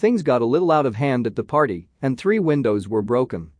Things got a little out of hand at the party and three windows were broken.